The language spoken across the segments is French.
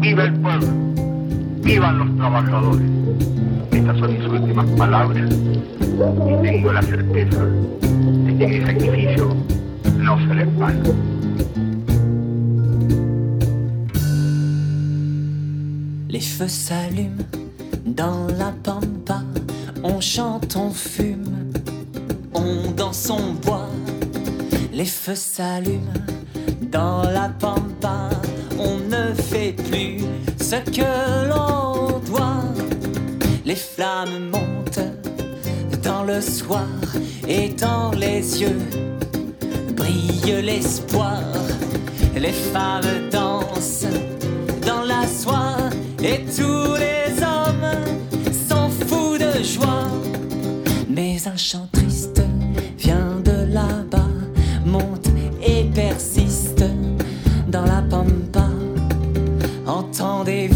Viva el pueblo, vivan los trabajadores. Estas son mis últimas palabras y tengo la certeza de que mi sacrificio no será en vano. Les feux s'allument dans la pampa, on chante, on fume, on danse, on boit. Les feux s'allument dans la pampa, on ne fait plus ce que l'on doit. Les flammes montent dans le soir et dans les yeux brille l'espoir. Les femmes dansent dans la soie et tous Entendez-vous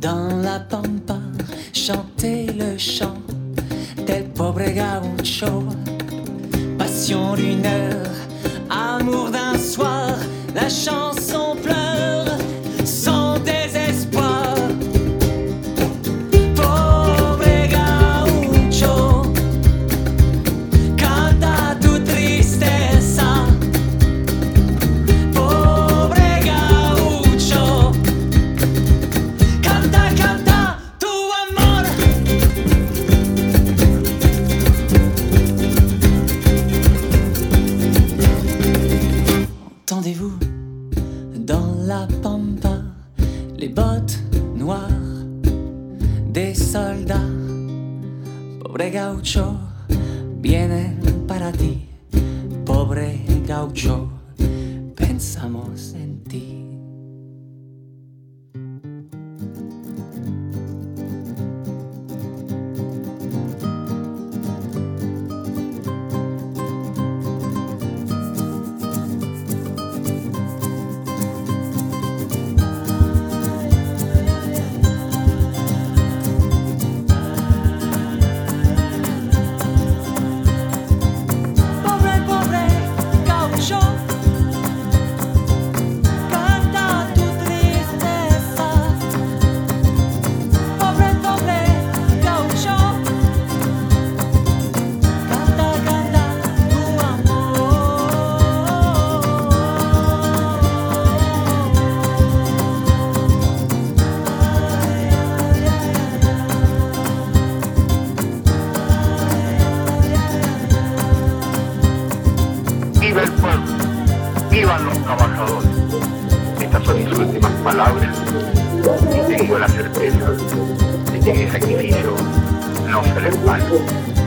dans la pampa chanter le chant del pobre gaucho? Passion d'une heure, amour d'un soir, la chanson pleure des soldats? Pobre gaucho, vienen para ti. Pobre gaucho, pensamos en ti. Viva el pueblo, vivan los trabajadores. Estas son mis últimas palabras y tengo la certeza de que mi sacrificio no será en vano.